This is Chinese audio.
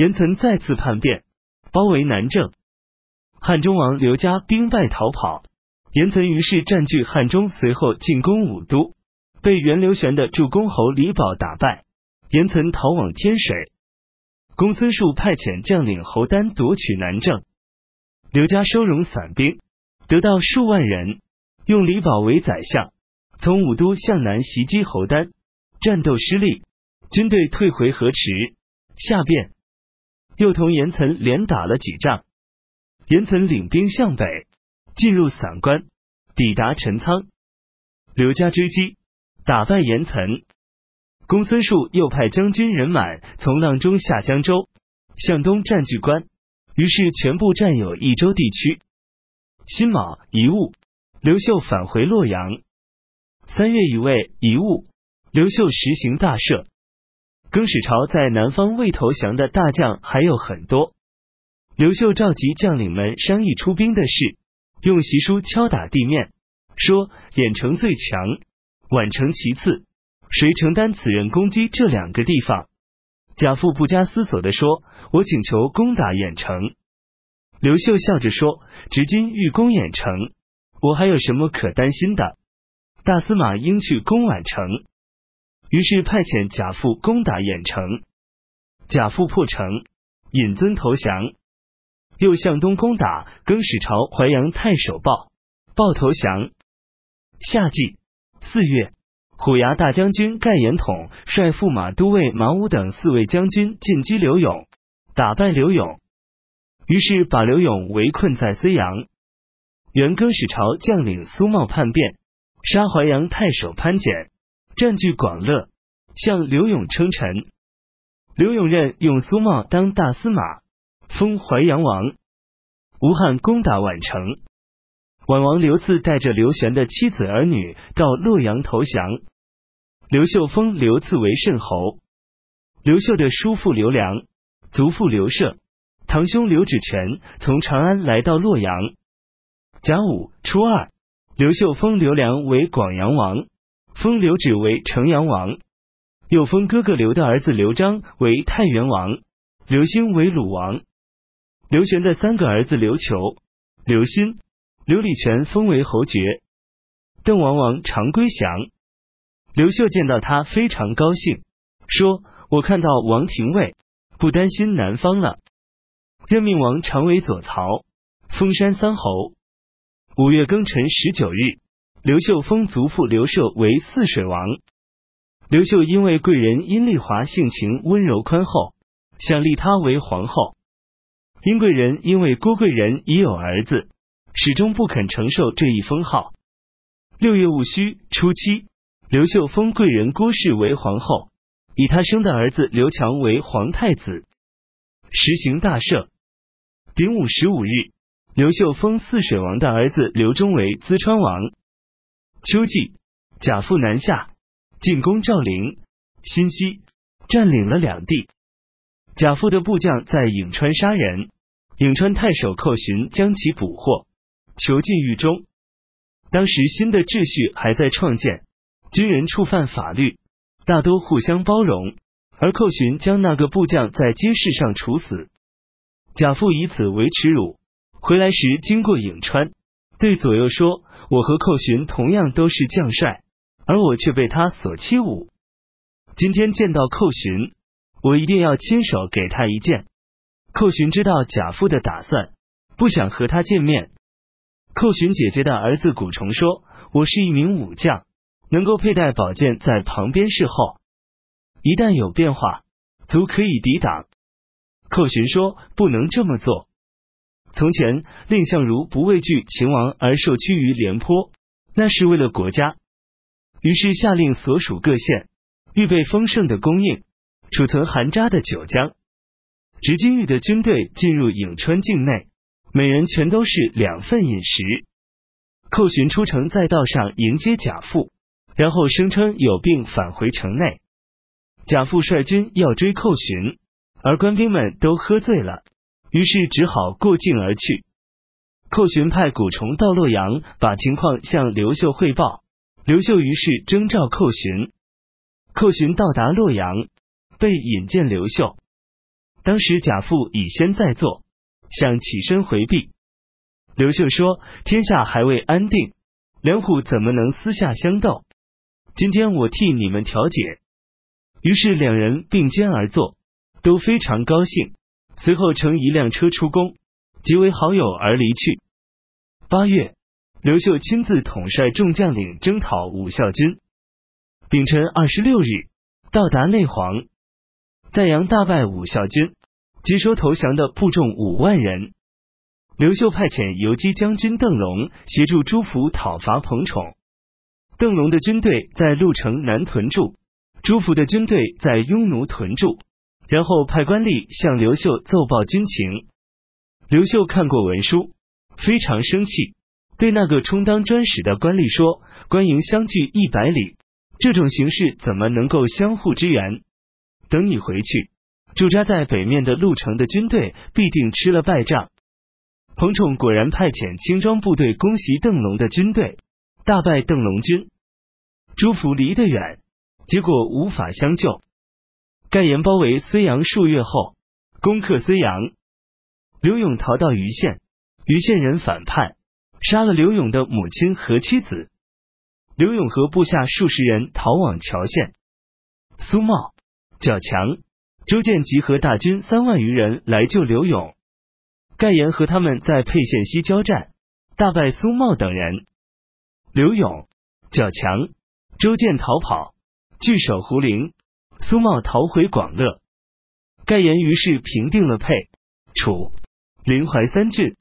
严岑再次叛变，包围南郑。汉中王刘嘉兵败逃跑，严岑于是占据汉中，随后进攻武都，被袁刘玄的助公侯李宝打败。严岑逃往天水，公孙述派遣将领侯丹夺取南郑。刘嘉收容散兵，得到数万人，用李宝为宰相，从武都向南袭击侯丹，战斗失利，军队退回河池。下变，又同严岑连打了几仗。严岑领兵向北，进入散关，抵达陈仓。刘家追击，打败严岑。公孙述又派将军任满从阆中下江州，向东占据关，于是全部占有益州地区。辛卯乙戊，刘秀返回洛阳。三月乙未乙戊，刘秀实行大赦。更始朝在南方未投降的大将还有很多。刘秀召集将领们商议出兵的事，用檄书敲打地面，说：“兖城最强，宛城其次，谁承担此任攻击这两个地方？”贾父不加思索的说：“我请求攻打兖城。”刘秀笑着说：“直今欲攻兖城，我还有什么可担心的？大司马应去攻宛城。”于是派遣贾父攻打兖城，贾父破城，尹尊投降。又向东攻打更始朝淮阳太守鲍，鲍投降。夏季四月，虎牙大将军盖延统率驸马都尉马武等四位将军进击刘勇，打败刘勇，于是把刘勇围困在睢阳。原更始朝将领苏茂叛变，杀淮阳太守潘简，占据广乐，向刘永称臣。刘永任用苏茂当大司马。封淮阳王，吴汉攻打宛城，宛王刘赐带着刘玄的妻子儿女到洛阳投降。刘秀封刘赐为慎侯。刘秀的叔父刘良、族父刘涉、堂兄刘志全从长安来到洛阳。甲午初二，刘秀封刘良为广阳王，封刘祉为城阳王，又封哥哥刘的儿子刘璋为太原王，刘兴为鲁王。刘玄的三个儿子刘求、刘歆、刘礼全封为侯爵。邓王王常归降。刘秀见到他非常高兴，说：“我看到王廷尉，不担心南方了。”任命王常为左曹，封山三侯。五月庚辰十九日，刘秀封族父刘涉为泗水王。刘秀因为贵人阴丽华性情温柔宽厚，想立她为皇后。殷贵人因为郭贵人已有儿子，始终不肯承受这一封号。六月戊戌初七，刘秀封贵人郭氏为皇后，以他生的儿子刘强为皇太子，实行大赦。丙午十五日，刘秀封泗水王的儿子刘忠为淄川王。秋季，贾父南下，进攻赵陵、新息，占领了两地。贾父的部将在颍川杀人，颍川太守寇寻将其捕获，囚禁狱中。当时新的秩序还在创建，军人触犯法律，大多互相包容，而寇寻将那个部将在街市上处死。贾父以此为耻辱，回来时经过颍川，对左右说：“我和寇寻同样都是将帅，而我却被他所欺侮。今天见到寇寻。”我一定要亲手给他一剑。寇寻知道贾父的打算，不想和他见面。寇寻姐姐的儿子古虫说：“我是一名武将，能够佩戴宝剑在旁边侍候，一旦有变化，足可以抵挡。”寇寻说：“不能这么做。从前蔺相如不畏惧秦王而受屈于廉颇，那是为了国家。于是下令所属各县预备丰盛的供应。”储存含渣的酒浆，执金玉的军队进入颍川境内，每人全都是两份饮食。寇寻出城，在道上迎接贾父，然后声称有病返回城内。贾父率军要追寇寻，而官兵们都喝醉了，于是只好过境而去。寇寻派古虫到洛阳，把情况向刘秀汇报。刘秀于是征召寇寻。寇寻到达洛阳。被引见刘秀，当时贾父已先在座，想起身回避。刘秀说：“天下还未安定，两虎怎么能私下相斗？今天我替你们调解。”于是两人并肩而坐，都非常高兴。随后乘一辆车出宫，即为好友而离去。八月，刘秀亲自统帅众将领征讨武孝军。丙辰二十六日，到达内黄，在阳大败武孝军，接收投降的部众五万人。刘秀派遣游击将军邓龙协助朱福讨伐彭宠。邓龙的军队在鹿城南屯驻，朱福的军队在雍奴屯驻。然后派官吏向刘秀奏报军情。刘秀看过文书，非常生气，对那个充当专使的官吏说：“官营相距一百里，这种形势怎么能够相互支援？等你回去，驻扎在北面的鹿城的军队必定吃了败仗。”彭宠果然派遣轻装部队攻袭邓龙的军队，大败邓龙军。朱福离得远，结果无法相救。盖延包围睢阳数月后，攻克睢阳。刘勇逃到余县，余县人反叛，杀了刘勇的母亲和妻子。刘勇和部下数十人逃往谯县。苏茂、较强、周建集合大军三万余人来救刘勇。盖延和他们在沛县西交战，大败苏茂等人。刘勇、较强、周建逃跑，据守胡陵。苏茂逃回广乐。盖延于是平定了沛、楚、临淮三郡。